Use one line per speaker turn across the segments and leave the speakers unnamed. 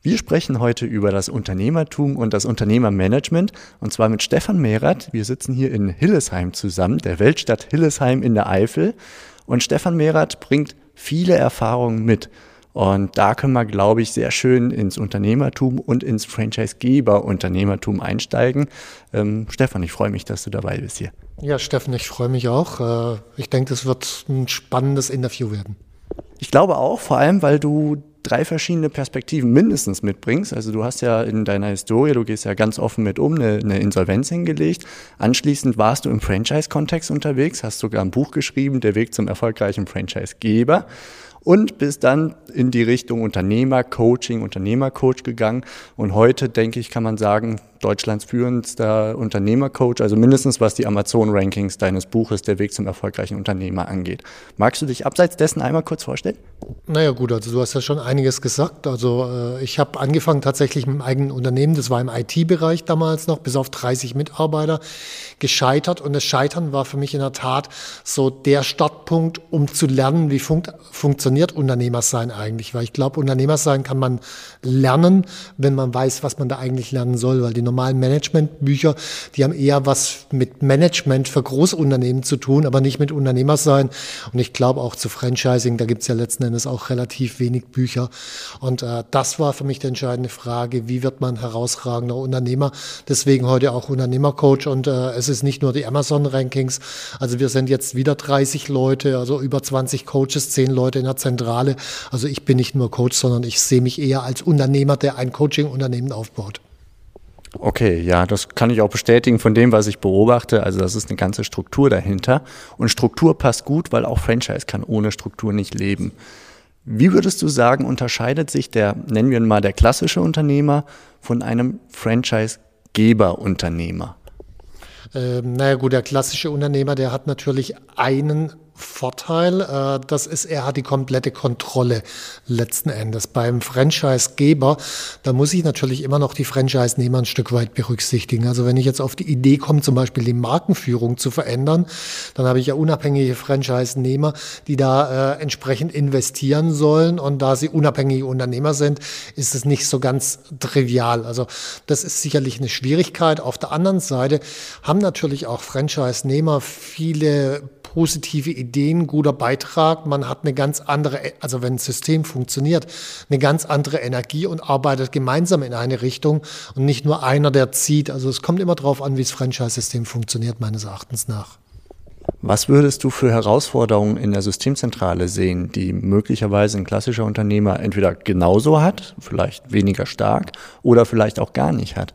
Wir sprechen heute über das Unternehmertum und das Unternehmermanagement und zwar mit Stefan Mehrath. Wir sitzen hier in Hillesheim zusammen, der Weltstadt Hillesheim in der Eifel. Und Stefan Mehrath bringt viele Erfahrungen mit. Und da können wir, glaube ich, sehr schön ins Unternehmertum und ins Franchisegeber-Unternehmertum einsteigen. Ähm, Stefan, ich freue mich, dass du dabei bist hier.
Ja, Steffen, ich freue mich auch. Äh, ich denke, das wird ein spannendes Interview werden.
Ich glaube auch, vor allem, weil du drei verschiedene Perspektiven mindestens mitbringst. Also du hast ja in deiner Historie, du gehst ja ganz offen mit um, eine, eine Insolvenz hingelegt. Anschließend warst du im Franchise-Kontext unterwegs, hast sogar ein Buch geschrieben, Der Weg zum erfolgreichen Franchise-Geber und bist dann in die Richtung Unternehmer-Coaching, Unternehmercoach gegangen. Und heute, denke ich, kann man sagen, Deutschlands führendster Unternehmercoach, also mindestens was die Amazon-Rankings deines Buches Der Weg zum erfolgreichen Unternehmer angeht. Magst du dich abseits dessen einmal kurz vorstellen?
Naja gut, also du hast ja schon einiges gesagt. Also äh, ich habe angefangen tatsächlich mit einem eigenen Unternehmen, das war im IT-Bereich damals noch, bis auf 30 Mitarbeiter, gescheitert. Und das Scheitern war für mich in der Tat so der Startpunkt, um zu lernen, wie fun funktioniert Unternehmersein eigentlich. Weil ich glaube, Unternehmersein kann man lernen, wenn man weiß, was man da eigentlich lernen soll. Weil die normalen Managementbücher, die haben eher was mit Management für Großunternehmen zu tun, aber nicht mit Unternehmersein. Und ich glaube auch zu Franchising, da gibt es ja letzten Endes auch relativ wenig Bücher. Und äh, das war für mich die entscheidende Frage, wie wird man herausragender Unternehmer? Deswegen heute auch Unternehmercoach und äh, es ist nicht nur die Amazon-Rankings. Also wir sind jetzt wieder 30 Leute, also über 20 Coaches, 10 Leute in der Zentrale. Also ich bin nicht nur Coach, sondern ich sehe mich eher als Unternehmer, der ein Coaching-Unternehmen aufbaut.
Okay, ja, das kann ich auch bestätigen von dem, was ich beobachte. Also das ist eine ganze Struktur dahinter. Und Struktur passt gut, weil auch Franchise kann ohne Struktur nicht leben. Wie würdest du sagen, unterscheidet sich der, nennen wir ihn mal, der klassische Unternehmer von einem Franchise-Geber-Unternehmer?
Ähm, naja gut, der klassische Unternehmer, der hat natürlich einen Vorteil, äh, das ist, er hat die komplette Kontrolle letzten Endes. Beim Franchise-Geber, da muss ich natürlich immer noch die Franchise-Nehmer ein Stück weit berücksichtigen. Also wenn ich jetzt auf die Idee komme, zum Beispiel die Markenführung zu verändern, dann habe ich ja unabhängige Franchise-Nehmer, die da äh, entsprechend investieren sollen. Und da sie unabhängige Unternehmer sind, ist es nicht so ganz trivial. Also das ist sicherlich eine Schwierigkeit. Auf der anderen Seite haben natürlich auch Franchise-Nehmer viele positive Ideen, guter Beitrag. Man hat eine ganz andere, also wenn ein System funktioniert, eine ganz andere Energie und arbeitet gemeinsam in eine Richtung und nicht nur einer, der zieht. Also es kommt immer darauf an, wie das Franchise-System funktioniert, meines Erachtens nach.
Was würdest du für Herausforderungen in der Systemzentrale sehen, die möglicherweise ein klassischer Unternehmer entweder genauso hat, vielleicht weniger stark oder vielleicht auch gar nicht hat?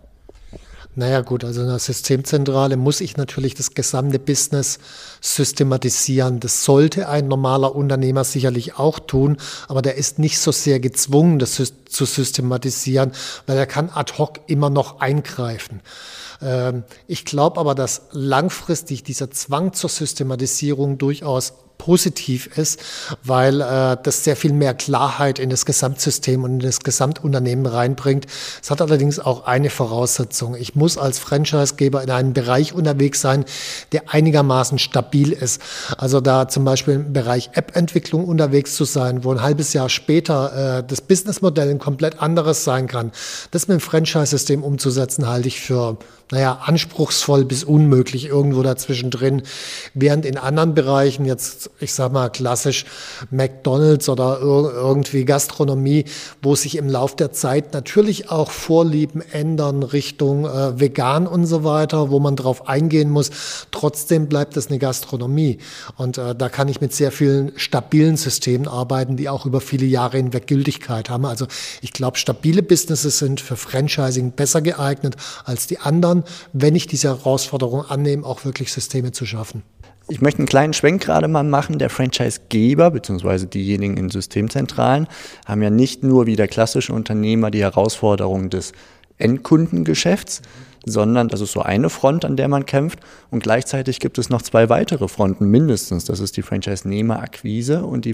Naja gut, also in der Systemzentrale muss ich natürlich das gesamte Business systematisieren. Das sollte ein normaler Unternehmer sicherlich auch tun, aber der ist nicht so sehr gezwungen, das zu systematisieren, weil er kann ad hoc immer noch eingreifen. Ähm, ich glaube aber, dass langfristig dieser Zwang zur Systematisierung durchaus positiv ist, weil äh, das sehr viel mehr Klarheit in das Gesamtsystem und in das Gesamtunternehmen reinbringt. Es hat allerdings auch eine Voraussetzung. Ich muss als Franchisegeber in einem Bereich unterwegs sein, der einigermaßen stabil ist. Also da zum Beispiel im Bereich App-Entwicklung unterwegs zu sein, wo ein halbes Jahr später äh, das Businessmodell ein komplett anderes sein kann. Das mit dem Franchise-System umzusetzen, halte ich für naja, anspruchsvoll bis unmöglich irgendwo dazwischen drin. Während in anderen Bereichen, jetzt, ich sag mal, klassisch McDonalds oder irgendwie Gastronomie, wo sich im Lauf der Zeit natürlich auch Vorlieben ändern Richtung äh, vegan und so weiter, wo man drauf eingehen muss. Trotzdem bleibt es eine Gastronomie. Und äh, da kann ich mit sehr vielen stabilen Systemen arbeiten, die auch über viele Jahre hinweg Gültigkeit haben. Also ich glaube, stabile Businesses sind für Franchising besser geeignet als die anderen wenn ich diese Herausforderung annehme, auch wirklich Systeme zu schaffen.
Ich möchte einen kleinen Schwenk gerade mal machen. Der Franchisegeber bzw. diejenigen in Systemzentralen haben ja nicht nur wie der klassische Unternehmer die Herausforderung des Endkundengeschäfts, sondern das ist so eine Front, an der man kämpft. Und gleichzeitig gibt es noch zwei weitere Fronten mindestens. Das ist die Franchise-Nehmer-Akquise und die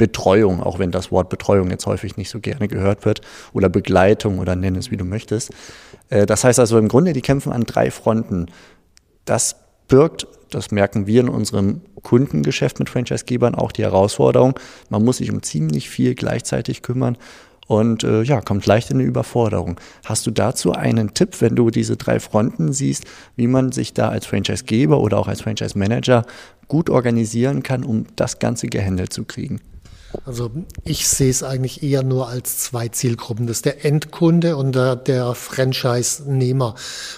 Franchise-Nehmer-Betreuung, auch wenn das Wort Betreuung jetzt häufig nicht so gerne gehört wird, oder Begleitung oder nenn es wie du möchtest. Äh, das heißt also im Grunde, die kämpfen an drei Fronten. Das birgt, das merken wir in unserem Kundengeschäft mit Franchisegebern auch die Herausforderung, man muss sich um ziemlich viel gleichzeitig kümmern und äh, ja, kommt leicht in eine Überforderung. Hast du dazu einen Tipp, wenn du diese drei Fronten siehst, wie man sich da als Franchisegeber oder auch als Franchise Manager gut organisieren kann, um das Ganze gehandelt zu kriegen?
Also ich sehe es eigentlich eher nur als zwei Zielgruppen. Das ist der Endkunde und der, der Franchise-Nehmer.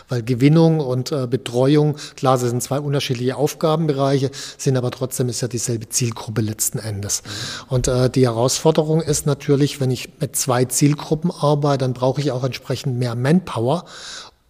Weil Gewinnung und äh, Betreuung, klar, das sind zwei unterschiedliche Aufgabenbereiche, sind aber trotzdem ist ja dieselbe Zielgruppe letzten Endes. Und äh, die Herausforderung ist natürlich, wenn ich mit zwei Zielgruppen arbeite, dann brauche ich auch entsprechend mehr Manpower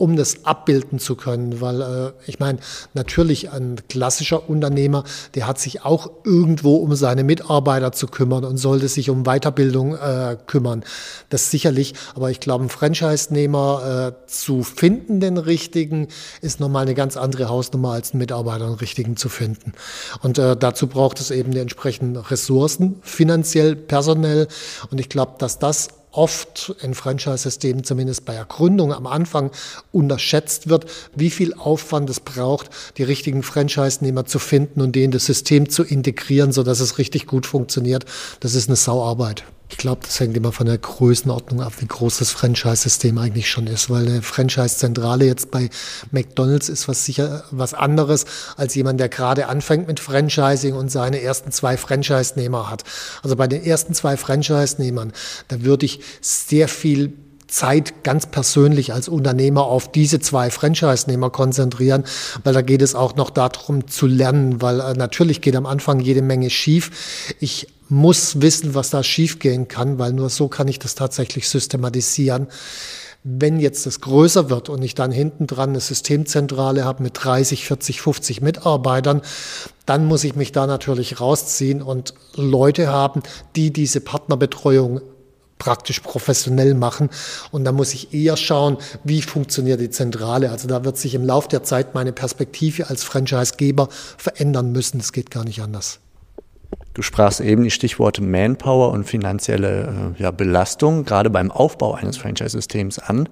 um das abbilden zu können. Weil äh, ich meine, natürlich ein klassischer Unternehmer, der hat sich auch irgendwo um seine Mitarbeiter zu kümmern und sollte sich um Weiterbildung äh, kümmern. Das sicherlich, aber ich glaube, ein Franchise-Nehmer äh, zu finden, den richtigen, ist nochmal eine ganz andere Hausnummer, als einen Mitarbeiter den richtigen zu finden. Und äh, dazu braucht es eben die entsprechenden Ressourcen, finanziell, personell. Und ich glaube, dass das oft in Franchise-Systemen, zumindest bei der Gründung am Anfang, unterschätzt wird, wie viel Aufwand es braucht, die richtigen Franchise-Nehmer zu finden und in das System zu integrieren, sodass es richtig gut funktioniert. Das ist eine Sauarbeit. Ich glaube, das hängt immer von der Größenordnung ab, wie groß das Franchise-System eigentlich schon ist, weil eine Franchise-Zentrale jetzt bei McDonalds ist was sicher was anderes als jemand, der gerade anfängt mit Franchising und seine ersten zwei Franchise-Nehmer hat. Also bei den ersten zwei Franchise-Nehmern, da würde ich sehr viel Zeit ganz persönlich als Unternehmer auf diese zwei Franchise-Nehmer konzentrieren, weil da geht es auch noch darum zu lernen, weil äh, natürlich geht am Anfang jede Menge schief. Ich muss wissen, was da schiefgehen kann, weil nur so kann ich das tatsächlich systematisieren. Wenn jetzt das größer wird und ich dann hinten dran eine Systemzentrale habe mit 30, 40, 50 Mitarbeitern, dann muss ich mich da natürlich rausziehen und Leute haben, die diese Partnerbetreuung praktisch professionell machen. Und da muss ich eher schauen, wie funktioniert die Zentrale. Also da wird sich im Laufe der Zeit meine Perspektive als Franchisegeber verändern müssen. Das geht gar nicht anders.
Du sprachst eben die Stichworte Manpower und finanzielle äh, ja, Belastung, gerade beim Aufbau eines Franchise-Systems an.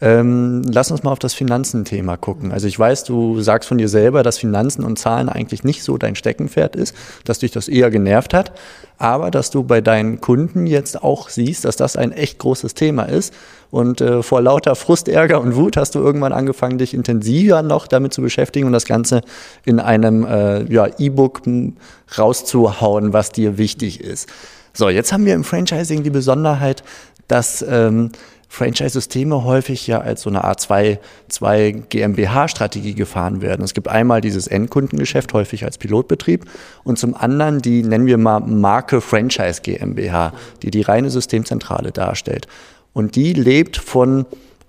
Ähm, lass uns mal auf das Finanzenthema gucken. Also ich weiß, du sagst von dir selber, dass Finanzen und Zahlen eigentlich nicht so dein Steckenpferd ist, dass dich das eher genervt hat, aber dass du bei deinen Kunden jetzt auch siehst, dass das ein echt großes Thema ist. Und äh, vor lauter Frust, Ärger und Wut hast du irgendwann angefangen, dich intensiver noch damit zu beschäftigen und das Ganze in einem äh, ja, E-Book rauszuhauen, was dir wichtig ist. So, jetzt haben wir im Franchising die Besonderheit, dass ähm, Franchise-Systeme häufig ja als so eine Art 2, 2 GmbH-Strategie gefahren werden. Es gibt einmal dieses Endkundengeschäft, häufig als Pilotbetrieb, und zum anderen die, nennen wir mal Marke Franchise GmbH, die die reine Systemzentrale darstellt. Und die lebt von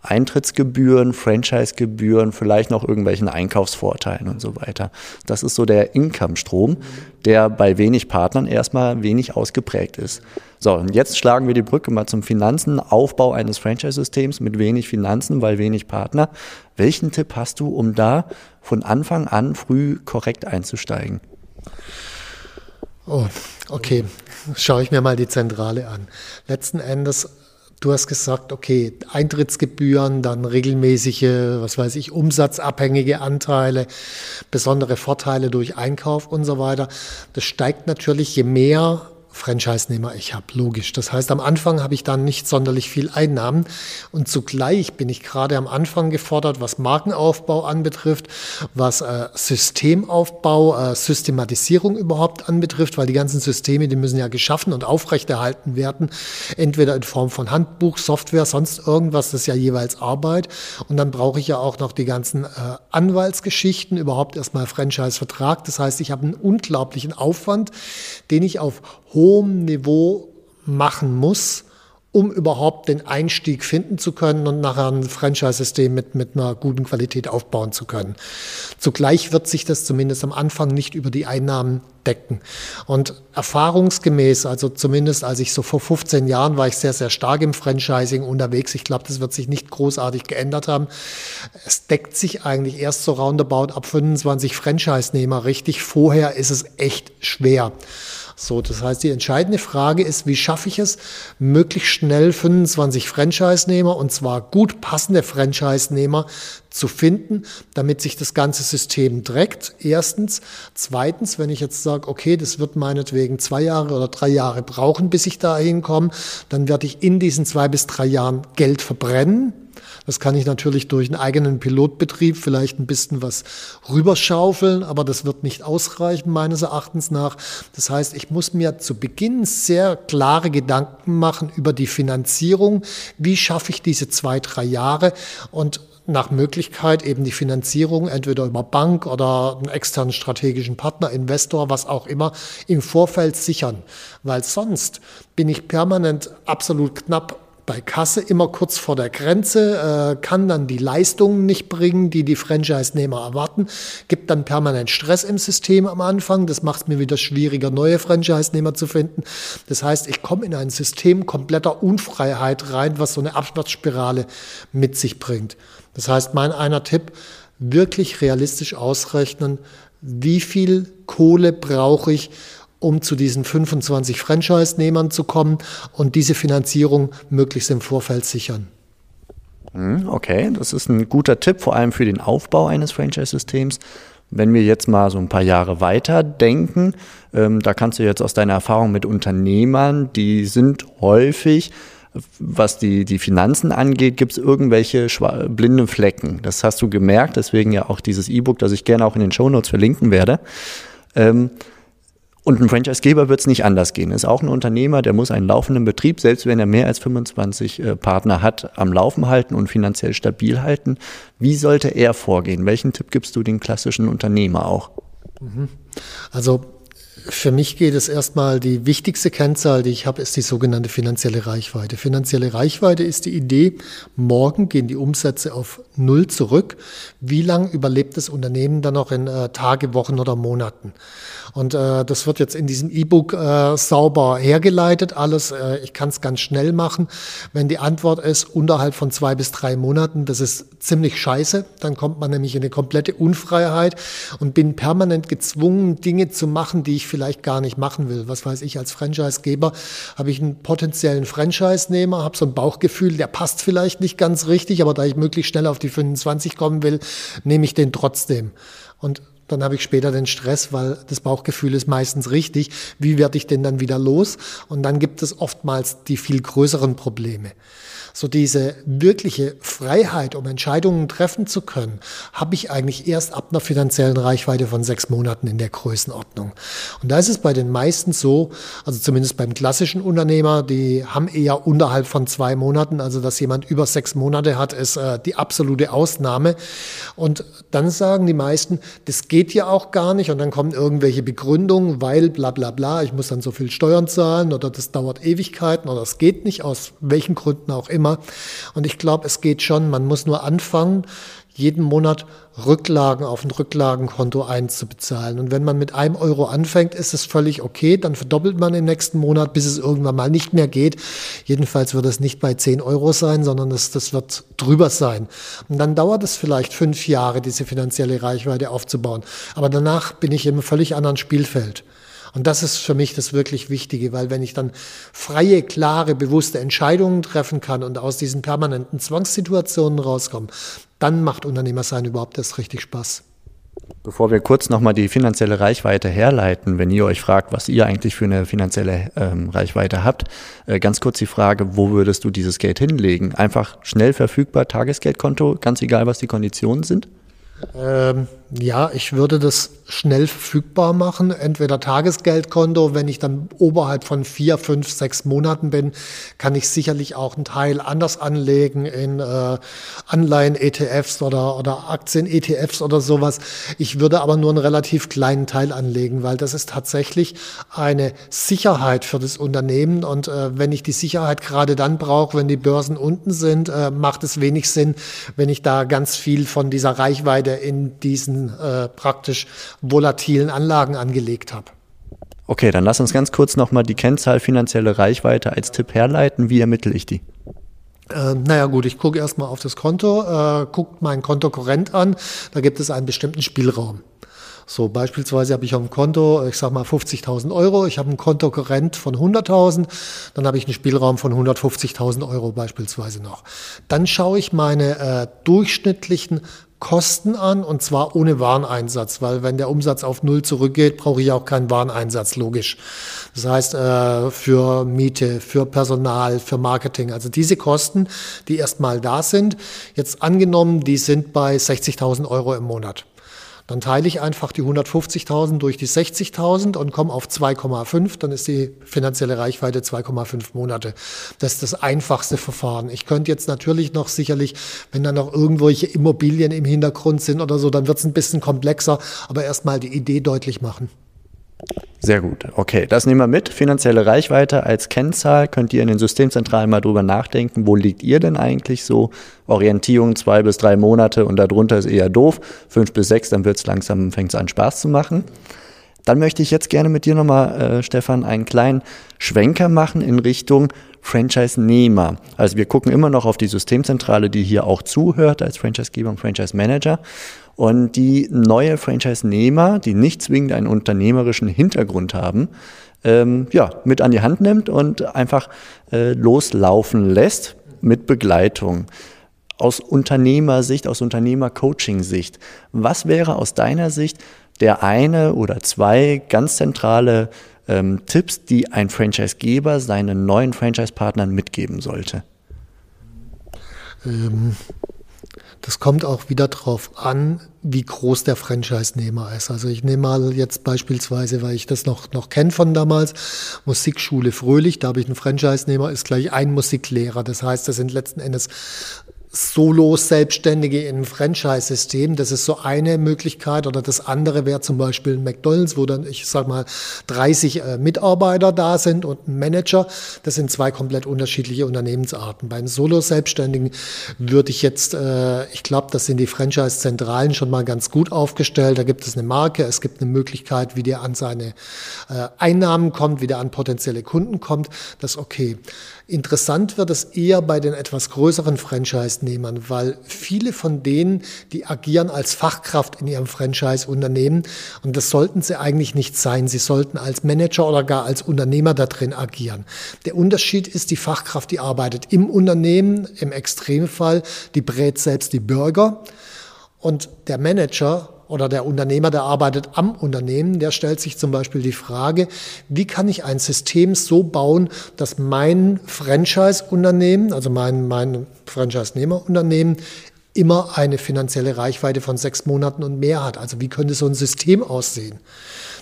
Eintrittsgebühren, Franchisegebühren, vielleicht noch irgendwelchen Einkaufsvorteilen und so weiter. Das ist so der Income-Strom, der bei wenig Partnern erstmal wenig ausgeprägt ist. So, und jetzt schlagen wir die Brücke mal zum Finanzen, Aufbau eines Franchise-Systems mit wenig Finanzen, weil wenig Partner. Welchen Tipp hast du, um da von Anfang an früh korrekt einzusteigen?
Oh, okay. Schaue ich mir mal die Zentrale an. Letzten Endes Du hast gesagt, okay, Eintrittsgebühren, dann regelmäßige, was weiß ich, umsatzabhängige Anteile, besondere Vorteile durch Einkauf und so weiter. Das steigt natürlich, je mehr Franchise-Nehmer ich habe, logisch. Das heißt, am Anfang habe ich dann nicht sonderlich viel Einnahmen und zugleich bin ich gerade am Anfang gefordert, was Markenaufbau anbetrifft, was äh, Systemaufbau, äh, Systematisierung überhaupt anbetrifft, weil die ganzen Systeme, die müssen ja geschaffen und aufrechterhalten werden, entweder in Form von Handbuch, Software, sonst irgendwas, das ist ja jeweils Arbeit und dann brauche ich ja auch noch die ganzen äh, Anwaltsgeschichten, überhaupt erstmal Franchise-Vertrag. Das heißt, ich habe einen unglaublichen Aufwand, den ich auf hohem Niveau machen muss, um überhaupt den Einstieg finden zu können und nachher ein Franchise-System mit, mit einer guten Qualität aufbauen zu können. Zugleich wird sich das zumindest am Anfang nicht über die Einnahmen decken. Und erfahrungsgemäß, also zumindest als ich so vor 15 Jahren war ich sehr, sehr stark im Franchising unterwegs. Ich glaube, das wird sich nicht großartig geändert haben. Es deckt sich eigentlich erst so roundabout ab 25 Franchise-Nehmer richtig. Vorher ist es echt schwer. So, das heißt, die entscheidende Frage ist, wie schaffe ich es, möglichst schnell 25 Franchise-Nehmer und zwar gut passende Franchise-Nehmer zu finden, damit sich das ganze System trägt. Erstens. Zweitens, wenn ich jetzt sage, okay, das wird meinetwegen zwei Jahre oder drei Jahre brauchen, bis ich da hinkomme, dann werde ich in diesen zwei bis drei Jahren Geld verbrennen das kann ich natürlich durch einen eigenen Pilotbetrieb vielleicht ein bisschen was rüberschaufeln, aber das wird nicht ausreichen meines Erachtens nach. Das heißt, ich muss mir zu Beginn sehr klare Gedanken machen über die Finanzierung. Wie schaffe ich diese zwei, drei Jahre und nach Möglichkeit eben die Finanzierung entweder über Bank oder einen externen strategischen Partner, Investor, was auch immer, im Vorfeld sichern. Weil sonst bin ich permanent absolut knapp bei Kasse immer kurz vor der Grenze, äh, kann dann die Leistungen nicht bringen, die die Franchise-Nehmer erwarten, gibt dann permanent Stress im System am Anfang. Das macht es mir wieder schwieriger, neue Franchise-Nehmer zu finden. Das heißt, ich komme in ein System kompletter Unfreiheit rein, was so eine Abwärtsspirale mit sich bringt. Das heißt, mein einer Tipp, wirklich realistisch ausrechnen, wie viel Kohle brauche ich, um zu diesen 25 Franchise-Nehmern zu kommen und diese Finanzierung möglichst im Vorfeld sichern.
Hm, okay, das ist ein guter Tipp, vor allem für den Aufbau eines Franchise-Systems. Wenn wir jetzt mal so ein paar Jahre weiter denken, ähm, da kannst du jetzt aus deiner Erfahrung mit Unternehmern, die sind häufig, was die, die Finanzen angeht, gibt es irgendwelche blinde Flecken. Das hast du gemerkt, deswegen ja auch dieses E-Book, das ich gerne auch in den Show Notes verlinken werde. Ähm, und ein Franchisegeber wird es nicht anders gehen. Ist auch ein Unternehmer, der muss einen laufenden Betrieb, selbst wenn er mehr als 25 äh, Partner hat, am Laufen halten und finanziell stabil halten. Wie sollte er vorgehen? Welchen Tipp gibst du den klassischen Unternehmer auch?
Mhm. Also für mich geht es erstmal, die wichtigste Kennzahl, die ich habe, ist die sogenannte finanzielle Reichweite. Finanzielle Reichweite ist die Idee, morgen gehen die Umsätze auf Null zurück. Wie lang überlebt das Unternehmen dann noch in äh, Tage, Wochen oder Monaten? Und äh, das wird jetzt in diesem E-Book äh, sauber hergeleitet, alles. Äh, ich kann es ganz schnell machen. Wenn die Antwort ist, unterhalb von zwei bis drei Monaten, das ist ziemlich scheiße, dann kommt man nämlich in eine komplette Unfreiheit und bin permanent gezwungen, Dinge zu machen, die ich vielleicht gar nicht machen will. Was weiß ich, als Franchisegeber habe ich einen potenziellen Franchise-Nehmer, habe so ein Bauchgefühl, der passt vielleicht nicht ganz richtig, aber da ich möglichst schnell auf die 25 kommen will, nehme ich den trotzdem. Und dann habe ich später den Stress, weil das Bauchgefühl ist meistens richtig. Wie werde ich denn dann wieder los? Und dann gibt es oftmals die viel größeren Probleme so diese wirkliche Freiheit, um Entscheidungen treffen zu können, habe ich eigentlich erst ab einer finanziellen Reichweite von sechs Monaten in der Größenordnung. Und da ist es bei den meisten so, also zumindest beim klassischen Unternehmer, die haben eher unterhalb von zwei Monaten, also dass jemand über sechs Monate hat, ist äh, die absolute Ausnahme. Und dann sagen die meisten, das geht ja auch gar nicht und dann kommen irgendwelche Begründungen, weil bla bla bla, ich muss dann so viel Steuern zahlen oder das dauert Ewigkeiten oder es geht nicht, aus welchen Gründen auch immer. Thema. Und ich glaube, es geht schon. Man muss nur anfangen, jeden Monat Rücklagen auf ein Rücklagenkonto einzubezahlen. Und wenn man mit einem Euro anfängt, ist es völlig okay. Dann verdoppelt man im nächsten Monat, bis es irgendwann mal nicht mehr geht. Jedenfalls wird es nicht bei 10 Euro sein, sondern das, das wird drüber sein. Und dann dauert es vielleicht fünf Jahre, diese finanzielle Reichweite aufzubauen. Aber danach bin ich im völlig anderen Spielfeld. Und das ist für mich das wirklich Wichtige, weil wenn ich dann freie, klare, bewusste Entscheidungen treffen kann und aus diesen permanenten Zwangssituationen rauskomme, dann macht Unternehmersein überhaupt erst richtig Spaß.
Bevor wir kurz nochmal die finanzielle Reichweite herleiten, wenn ihr euch fragt, was ihr eigentlich für eine finanzielle ähm, Reichweite habt, äh, ganz kurz die Frage, wo würdest du dieses Geld hinlegen? Einfach schnell verfügbar, Tagesgeldkonto, ganz egal, was die Konditionen sind?
Ähm, Ja, ich würde das schnell verfügbar machen. Entweder Tagesgeldkonto, wenn ich dann oberhalb von vier, fünf, sechs Monaten bin, kann ich sicherlich auch einen Teil anders anlegen in äh, Anleihen-ETFs oder, oder Aktien-ETFs oder sowas. Ich würde aber nur einen relativ kleinen Teil anlegen, weil das ist tatsächlich eine Sicherheit für das Unternehmen. Und äh, wenn ich die Sicherheit gerade dann brauche, wenn die Börsen unten sind, äh, macht es wenig Sinn, wenn ich da ganz viel von dieser Reichweite in diesen diesen äh, praktisch volatilen Anlagen angelegt habe.
Okay, dann lass uns ganz kurz nochmal die Kennzahl finanzielle Reichweite als Tipp herleiten. Wie ermittle ich die?
Äh, naja gut, ich gucke erstmal auf das Konto, äh, gucke mein Kontokorrent an, da gibt es einen bestimmten Spielraum. So beispielsweise habe ich auf dem Konto, ich sage mal 50.000 Euro, ich habe ein Kontokorrent von 100.000, dann habe ich einen Spielraum von 150.000 Euro beispielsweise noch. Dann schaue ich meine äh, durchschnittlichen Kosten an und zwar ohne Wareneinsatz, weil wenn der Umsatz auf Null zurückgeht, brauche ich auch keinen Wareneinsatz, logisch. Das heißt, äh, für Miete, für Personal, für Marketing, also diese Kosten, die erstmal da sind, jetzt angenommen, die sind bei 60.000 Euro im Monat. Dann teile ich einfach die 150.000 durch die 60.000 und komme auf 2,5. Dann ist die finanzielle Reichweite 2,5 Monate. Das ist das einfachste Verfahren. Ich könnte jetzt natürlich noch sicherlich, wenn da noch irgendwelche Immobilien im Hintergrund sind oder so, dann wird es ein bisschen komplexer, aber erstmal die Idee deutlich machen.
Sehr gut. Okay, das nehmen wir mit. Finanzielle Reichweite als Kennzahl. Könnt ihr in den Systemzentralen mal drüber nachdenken, wo liegt ihr denn eigentlich so? Orientierung zwei bis drei Monate und darunter ist eher doof. Fünf bis sechs, dann wird es langsam, fängt es an Spaß zu machen. Dann möchte ich jetzt gerne mit dir nochmal, äh, Stefan, einen kleinen Schwenker machen in Richtung Franchise-Nehmer. Also wir gucken immer noch auf die Systemzentrale, die hier auch zuhört als Franchise-Geber und Franchise-Manager. Und die neue Franchise-Nehmer, die nicht zwingend einen unternehmerischen Hintergrund haben, ähm, ja, mit an die Hand nimmt und einfach äh, loslaufen lässt mit Begleitung. Aus Unternehmersicht, aus Unternehmer-Coaching-Sicht, was wäre aus deiner Sicht der eine oder zwei ganz zentrale ähm, Tipps, die ein Franchise-Geber seinen neuen Franchise-Partnern mitgeben sollte?
Ähm, das kommt auch wieder darauf an, wie groß der Franchise-Nehmer ist. Also ich nehme mal jetzt beispielsweise, weil ich das noch, noch kenne von damals, Musikschule Fröhlich, da habe ich einen Franchise-Nehmer, ist gleich ein Musiklehrer. Das heißt, das sind letzten Endes Solo-Selbstständige im Franchise-System. Das ist so eine Möglichkeit. Oder das andere wäre zum Beispiel ein McDonalds, wo dann, ich sag mal, 30 äh, Mitarbeiter da sind und ein Manager. Das sind zwei komplett unterschiedliche Unternehmensarten. Beim Solo-Selbstständigen würde ich jetzt, äh, ich glaube, das sind die Franchise-Zentralen schon mal ganz gut aufgestellt. Da gibt es eine Marke, es gibt eine Möglichkeit, wie der an seine äh, Einnahmen kommt, wie der an potenzielle Kunden kommt. Das ist okay. Interessant wird es eher bei den etwas größeren Franchise-Nehmern, weil viele von denen, die agieren als Fachkraft in ihrem Franchise-Unternehmen und das sollten sie eigentlich nicht sein. Sie sollten als Manager oder gar als Unternehmer da drin agieren. Der Unterschied ist, die Fachkraft, die arbeitet im Unternehmen, im Extremfall, die brät selbst die Bürger und der Manager oder der Unternehmer, der arbeitet am Unternehmen, der stellt sich zum Beispiel die Frage, wie kann ich ein System so bauen, dass mein Franchise-Unternehmen, also mein, mein Franchise-Nehmer-Unternehmen, immer eine finanzielle Reichweite von sechs Monaten und mehr hat. Also wie könnte so ein System aussehen?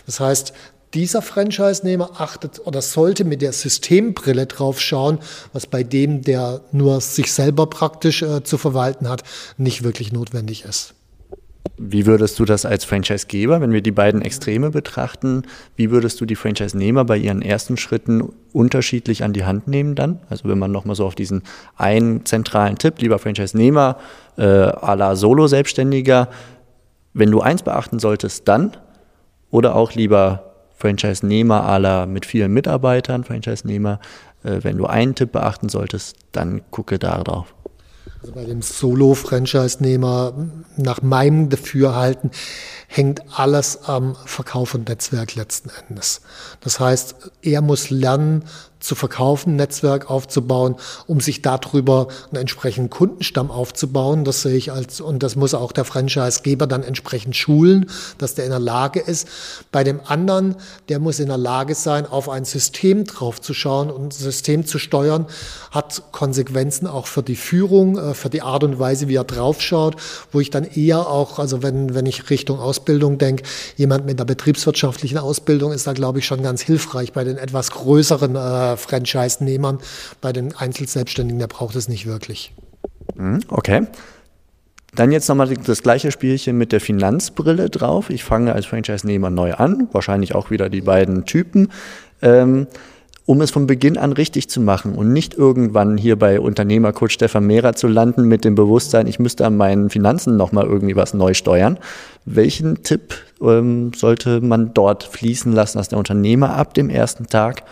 Das heißt, dieser Franchise-Nehmer achtet oder sollte mit der Systembrille drauf schauen, was bei dem, der nur sich selber praktisch äh, zu verwalten hat, nicht wirklich notwendig ist.
Wie würdest du das als Franchise-Geber, wenn wir die beiden Extreme betrachten, wie würdest du die Franchise-Nehmer bei ihren ersten Schritten unterschiedlich an die Hand nehmen dann? Also wenn man nochmal so auf diesen einen zentralen Tipp, lieber Franchise-Nehmer, äh, à la Solo-Selbstständiger, wenn du eins beachten solltest, dann oder auch lieber Franchise-Nehmer à la mit vielen Mitarbeitern, Franchise-Nehmer, äh, wenn du einen Tipp beachten solltest, dann gucke da drauf.
Also bei dem Solo-Franchise-Nehmer, nach meinem Dafürhalten, hängt alles am Verkauf und Netzwerk letzten Endes. Das heißt, er muss lernen zu verkaufen, Netzwerk aufzubauen, um sich darüber einen entsprechenden Kundenstamm aufzubauen. Das sehe ich als, und das muss auch der Franchisegeber dann entsprechend schulen, dass der in der Lage ist. Bei dem anderen, der muss in der Lage sein, auf ein System draufzuschauen und ein System zu steuern, hat Konsequenzen auch für die Führung, äh, für die Art und Weise, wie er draufschaut, wo ich dann eher auch, also wenn, wenn ich Richtung Ausbildung denke, jemand mit einer betriebswirtschaftlichen Ausbildung ist da, glaube ich, schon ganz hilfreich bei den etwas größeren äh, Franchise-Nehmern. Bei den Einzelselbstständigen, der braucht es nicht wirklich.
Mhm, okay. Dann jetzt nochmal das gleiche Spielchen mit der Finanzbrille drauf. Ich fange als Franchise-Nehmer neu an, wahrscheinlich auch wieder die beiden Typen. Ähm, um es von Beginn an richtig zu machen und nicht irgendwann hier bei Unternehmercoach Stefan Mehrer zu landen mit dem Bewusstsein, ich müsste an meinen Finanzen nochmal irgendwie was neu steuern. Welchen Tipp ähm, sollte man dort fließen lassen, dass der Unternehmer ab dem ersten Tag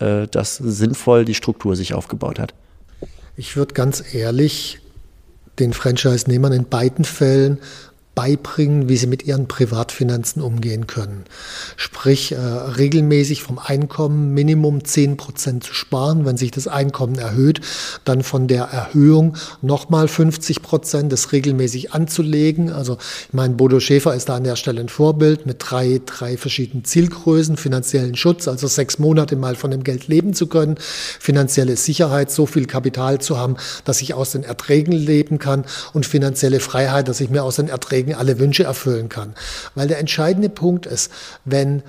äh, das sinnvoll die Struktur sich aufgebaut hat?
Ich würde ganz ehrlich den Franchise-Nehmern in beiden Fällen beibringen, wie sie mit ihren Privatfinanzen umgehen können. Sprich, äh, regelmäßig vom Einkommen Minimum 10 Prozent zu sparen. Wenn sich das Einkommen erhöht, dann von der Erhöhung nochmal 50 Prozent, das regelmäßig anzulegen. Also, ich meine, Bodo Schäfer ist da an der Stelle ein Vorbild mit drei, drei verschiedenen Zielgrößen, finanziellen Schutz, also sechs Monate mal von dem Geld leben zu können, finanzielle Sicherheit, so viel Kapital zu haben, dass ich aus den Erträgen leben kann und finanzielle Freiheit, dass ich mir aus den Erträgen deswegen alle Wünsche erfüllen kann. Weil der entscheidende Punkt ist, wenn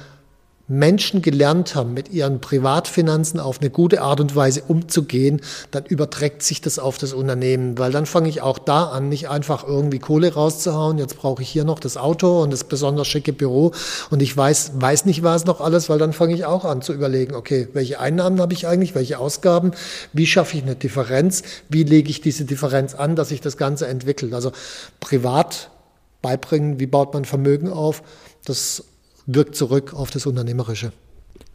Menschen gelernt haben, mit ihren Privatfinanzen auf eine gute Art und Weise umzugehen, dann überträgt sich das auf das Unternehmen, weil dann fange ich auch da an, nicht einfach irgendwie Kohle rauszuhauen, jetzt brauche ich hier noch das Auto und das besonders schicke Büro. Und ich weiß, weiß nicht was noch alles, weil dann fange ich auch an zu überlegen, okay, welche Einnahmen habe ich eigentlich, welche Ausgaben, wie schaffe ich eine Differenz, wie lege ich diese Differenz an, dass sich das Ganze entwickelt. Also privat beibringen, wie baut man Vermögen auf. Das wirkt zurück auf das Unternehmerische.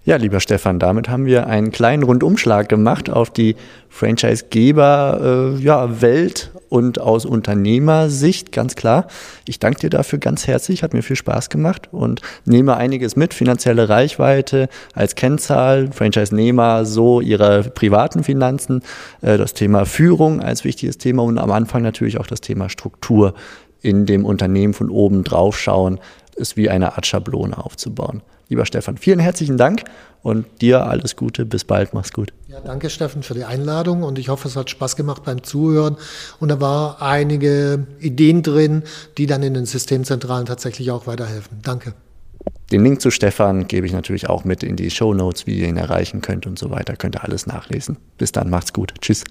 Ja, lieber Stefan, damit haben wir einen kleinen Rundumschlag gemacht auf die Franchise-Geber-Welt äh, ja, und aus Unternehmersicht, ganz klar. Ich danke dir dafür ganz herzlich, hat mir viel Spaß gemacht und nehme einiges mit. Finanzielle Reichweite als Kennzahl, Franchise-Nehmer, so ihre privaten Finanzen, äh, das Thema Führung als wichtiges Thema und am Anfang natürlich auch das Thema Struktur in dem Unternehmen von oben drauf schauen, es wie eine Art Schablone aufzubauen. Lieber Stefan, vielen herzlichen Dank und dir alles Gute. Bis bald. Mach's gut.
Ja, danke, Steffen, für die Einladung und ich hoffe, es hat Spaß gemacht beim Zuhören. Und da war einige Ideen drin, die dann in den Systemzentralen tatsächlich auch weiterhelfen. Danke.
Den Link zu Stefan gebe ich natürlich auch mit in die Show Notes, wie ihr ihn erreichen könnt und so weiter. Könnt ihr alles nachlesen. Bis dann, macht's gut. Tschüss.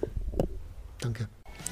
Danke.